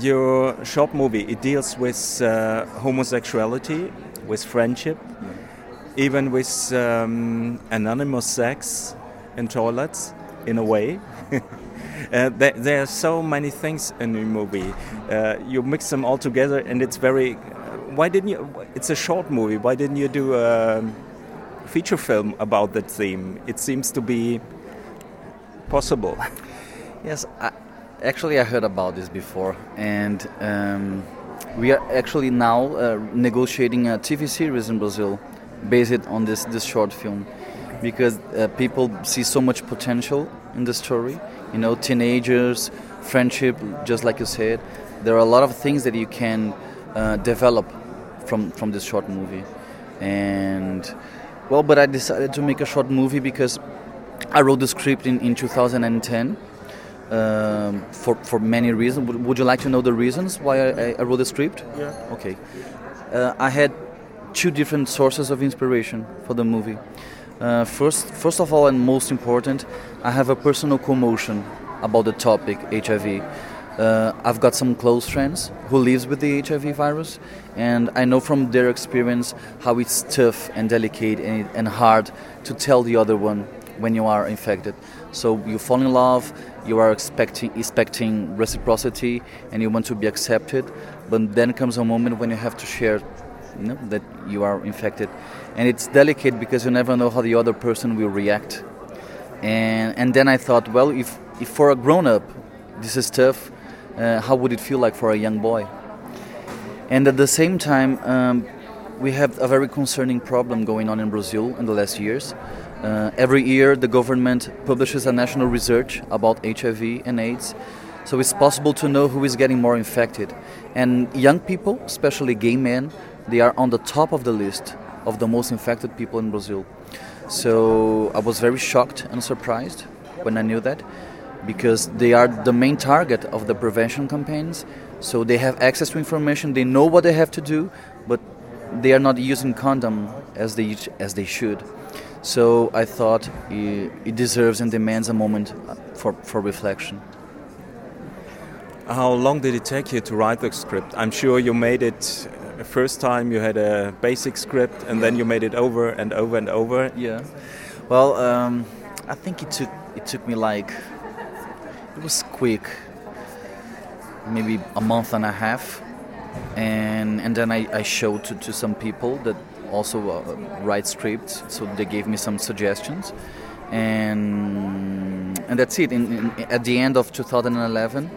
your short movie it deals with uh, homosexuality, with friendship, even with um, anonymous sex in toilets, in a way. uh, there, there, are so many things in the movie. Uh, you mix them all together, and it's very. why didn't you? It's a short movie. Why didn't you do a feature film about that theme? It seems to be possible. Yes, I, actually, I heard about this before, and um, we are actually now uh, negotiating a TV series in Brazil based on this this short film because uh, people see so much potential in the story. You know, teenagers, friendship, just like you said. There are a lot of things that you can uh, develop from from this short movie, and well, but I decided to make a short movie because I wrote the script in, in 2010 um, for, for many reasons. Would, would, you like to know the reasons why I, I wrote the script? Yeah. Okay. Uh, I had two different sources of inspiration for the movie. Uh, first, first of all, and most important, I have a personal commotion about the topic HIV. Uh, I've got some close friends who lives with the HIV virus, and I know from their experience how it's tough and delicate and, and hard to tell the other one when you are infected. So you fall in love, you are expecting expecting reciprocity, and you want to be accepted, but then comes a moment when you have to share, you know, that you are infected, and it's delicate because you never know how the other person will react. And and then I thought, well, if if for a grown up, this is tough uh, how would it feel like for a young boy? And at the same time, um, we have a very concerning problem going on in Brazil in the last years. Uh, every year, the government publishes a national research about HIV and AIDS, so it's possible to know who is getting more infected. And young people, especially gay men, they are on the top of the list of the most infected people in Brazil. So I was very shocked and surprised when I knew that because they are the main target of the prevention campaigns. So they have access to information, they know what they have to do, but they are not using condom as they as they should. So I thought it deserves and demands a moment for, for reflection. How long did it take you to write the script? I'm sure you made it uh, first time you had a basic script and then you made it over and over and over. Yeah. Well, um, I think it took it took me like it was quick, maybe a month and a half, and and then I, I showed to, to some people that also uh, write scripts, so they gave me some suggestions, and and that's it. In, in, at the end of 2011,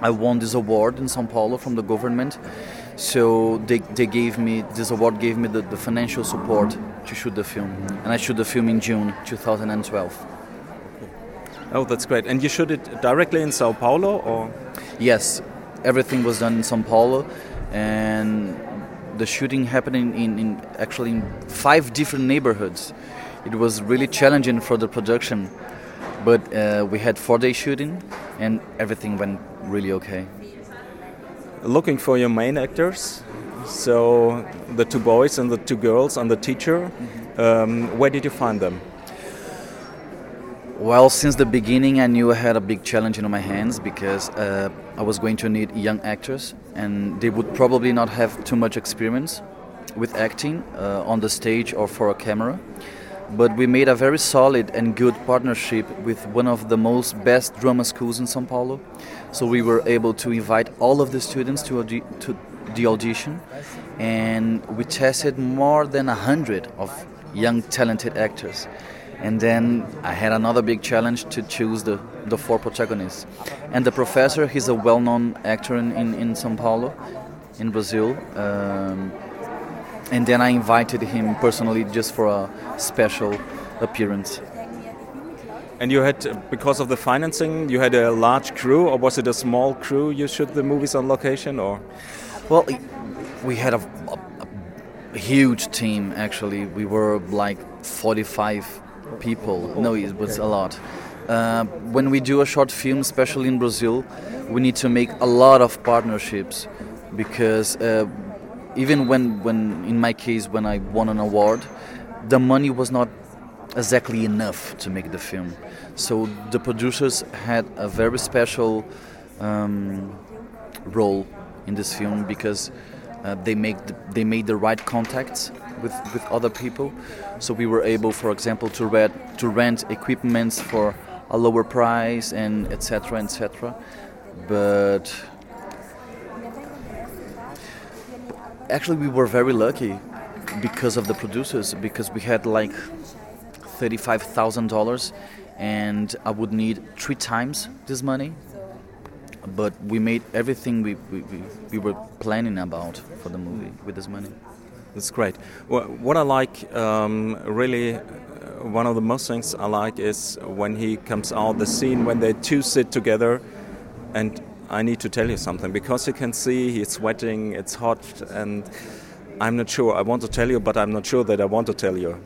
I won this award in São Paulo from the government. So they, they gave me this award gave me the, the financial support to shoot the film, and I shot the film in June 2012. Oh, that's great. And you shot it directly in Sao Paulo, or? Yes, everything was done in Sao Paulo, and the shooting happened in, in, actually in five different neighborhoods. It was really challenging for the production, but uh, we had four-day shooting, and everything went really okay. Looking for your main actors, so the two boys and the two girls and the teacher. Mm -hmm. um, where did you find them? Well, since the beginning, I knew I had a big challenge in my hands because uh, I was going to need young actors, and they would probably not have too much experience with acting uh, on the stage or for a camera. But we made a very solid and good partnership with one of the most best drama schools in São Paulo. So we were able to invite all of the students to, to the audition, and we tested more than a hundred of young talented actors and then I had another big challenge to choose the, the four protagonists. And the professor, he's a well known actor in, in, in Sao Paulo, in Brazil. Um, and then I invited him personally just for a special appearance. And you had, because of the financing, you had a large crew, or was it a small crew you shoot the movies on location, or? Well, we had a, a, a huge team actually. We were like 45 people. No, it was a lot. Uh, when we do a short film, especially in Brazil, we need to make a lot of partnerships because uh, even when, when, in my case, when I won an award, the money was not exactly enough to make the film. So the producers had a very special um, role in this film because uh, they make the, they made the right contacts with, with other people. So we were able, for example, to rent to rent equipments for a lower price and etc. etc. But actually, we were very lucky because of the producers because we had like thirty-five thousand dollars, and I would need three times this money. But we made everything we, we, we, we were planning about for the movie with this money. That's great. What I like, um, really, uh, one of the most things I like is when he comes out, the scene when they two sit together, and I need to tell you something because you can see he's sweating, it's hot, and I'm not sure. I want to tell you, but I'm not sure that I want to tell you.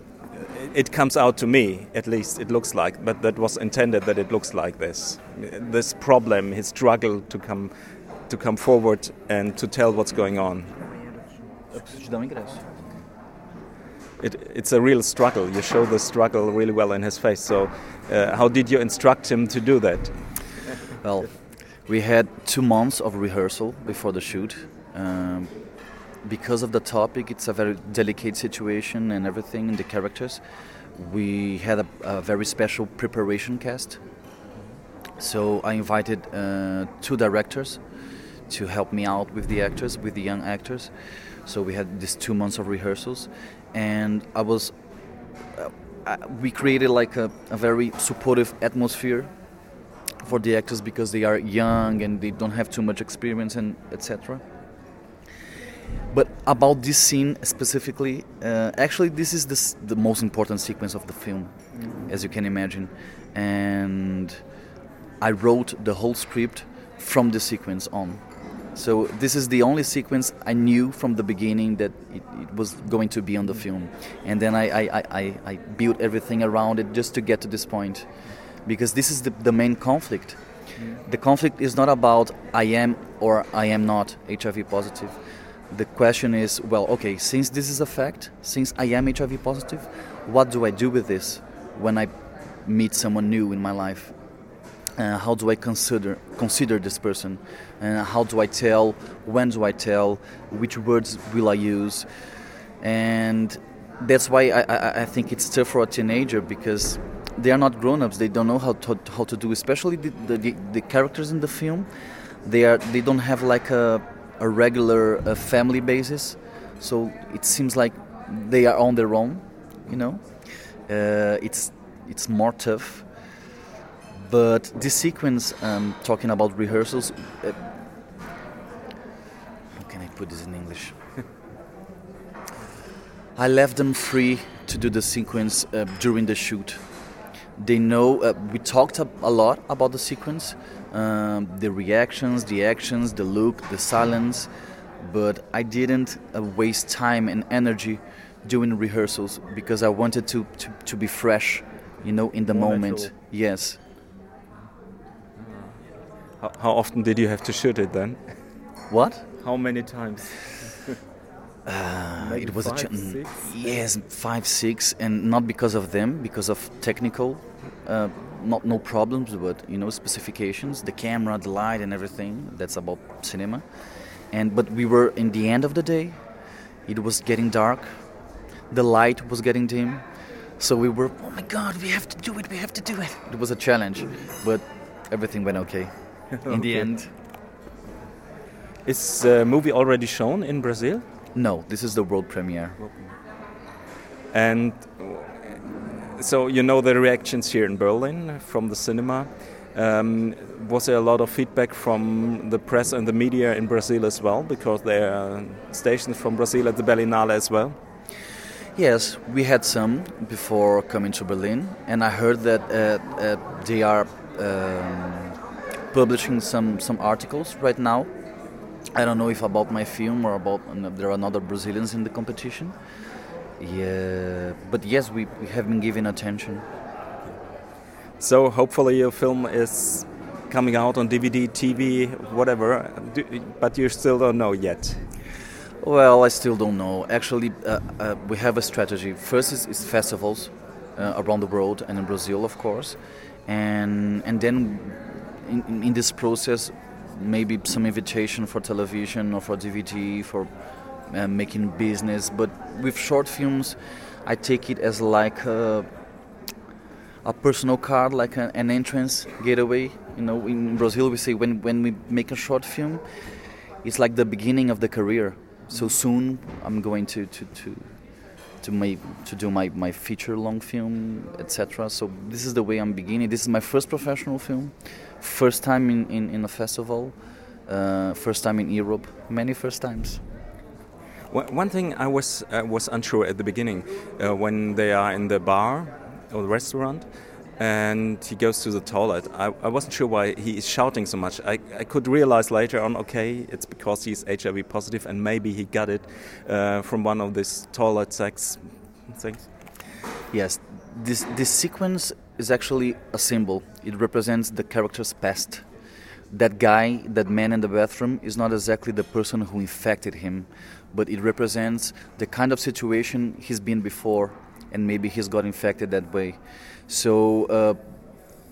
It comes out to me, at least it looks like, but that was intended that it looks like this. This problem, his struggle to come, to come forward and to tell what's going on. It, it's a real struggle. You show the struggle really well in his face. So, uh, how did you instruct him to do that? Well, we had two months of rehearsal before the shoot. Um, because of the topic, it's a very delicate situation and everything, and the characters. We had a, a very special preparation cast. So I invited uh, two directors to help me out with the actors, with the young actors. So we had these two months of rehearsals, and I was. Uh, we created like a, a very supportive atmosphere for the actors because they are young and they don't have too much experience and etc. But about this scene specifically, uh, actually, this is the, the most important sequence of the film, mm-hmm. as you can imagine. And I wrote the whole script from the sequence on. So this is the only sequence I knew from the beginning that it, it was going to be on the film, and then I, I, I, I, built everything around it just to get to this point, because this is the, the main conflict. The conflict is not about I am or I am not HIV positive. The question is well okay since this is a fact since i am hiv positive what do i do with this when i meet someone new in my life uh, how do i consider consider this person uh, how do i tell when do i tell which words will i use and that's why I, I, I think it's tough for a teenager because they are not grown-ups they don't know how to, how to do especially the, the, the characters in the film they are they don't have like a a regular family basis. So it seems like they are on their own, you know. Uh, it's it's more tough. But this sequence, um, talking about rehearsals, uh, how can I put this in English? I left them free to do the sequence uh, during the shoot. They know uh, we talked a lot about the sequence, um, the reactions, the actions, the look, the silence, but I didn't uh, waste time and energy doing rehearsals because I wanted to, to, to be fresh, you know, in the More moment. Natural. Yes. How, how often did you have to shoot it then? What? How many times? Uh, it was five, a six? yes, five, six, and not because of them, because of technical uh, not no problems, but you know specifications, the camera, the light, and everything. That's about cinema. And but we were in the end of the day. It was getting dark. The light was getting dim. So we were, oh my God, we have to do it. We have to do it. It was a challenge, but everything went okay. in the end. Is the movie already shown in Brazil? No, this is the world premiere. And so you know the reactions here in Berlin from the cinema. Um, was there a lot of feedback from the press and the media in Brazil as well? Because there are stations from Brazil at the Berlinale as well. Yes, we had some before coming to Berlin, and I heard that uh, uh, they are um, publishing some some articles right now. I don't know if about my film or about there are other Brazilians in the competition. Yeah, but yes, we, we have been given attention. So hopefully your film is coming out on DVD, TV, whatever, but you still don't know yet. Well, I still don't know. Actually, uh, uh, we have a strategy. First is, is festivals uh, around the world and in Brazil, of course, and and then in, in this process, maybe some invitation for television or for DVD for uh, making business. But with short films, I take it as like a, a personal card, like an entrance getaway. You know, in Brazil we say when when we make a short film, it's like the beginning of the career. So soon I'm going to to to to my to do my, my feature long film etc so this is the way i'm beginning. This is my first professional film. First time in, in, in a festival. Uh, first time in europe. Many first times. One thing i was uh, was unsure at the beginning uh, when they are in the bar or the restaurant and he goes to the toilet. I, I wasn't sure why he is shouting so much. I, I could realize later on, okay, it's because he's HIV positive and maybe he got it uh, from one of these toilet sex things. Yes, this, this sequence is actually a symbol. It represents the character's past. That guy, that man in the bathroom, is not exactly the person who infected him, but it represents the kind of situation he's been before, and maybe he's got infected that way. So uh,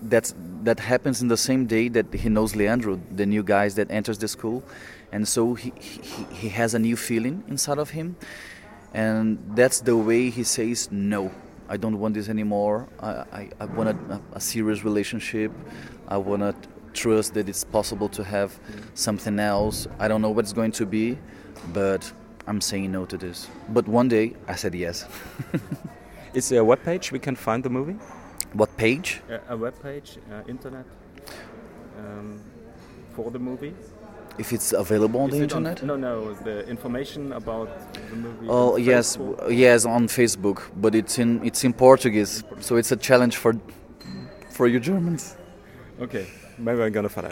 that's that happens in the same day that he knows Leandro, the new guy that enters the school, and so he, he, he has a new feeling inside of him, and that's the way he says no. I don't want this anymore. I, I, I want a, a serious relationship. I want to trust that it's possible to have something else. I don't know what it's going to be, but I'm saying no to this. But one day I said yes. Is there a web page we can find the movie? What page? A, a web page, uh, internet, um, for the movie. If it's available on Is the internet? On, no, no, the information about the movie. Oh yes, yes, on Facebook, but it's in it's in Portuguese, so it's a challenge for for you Germans. Okay, maybe I'm gonna find out.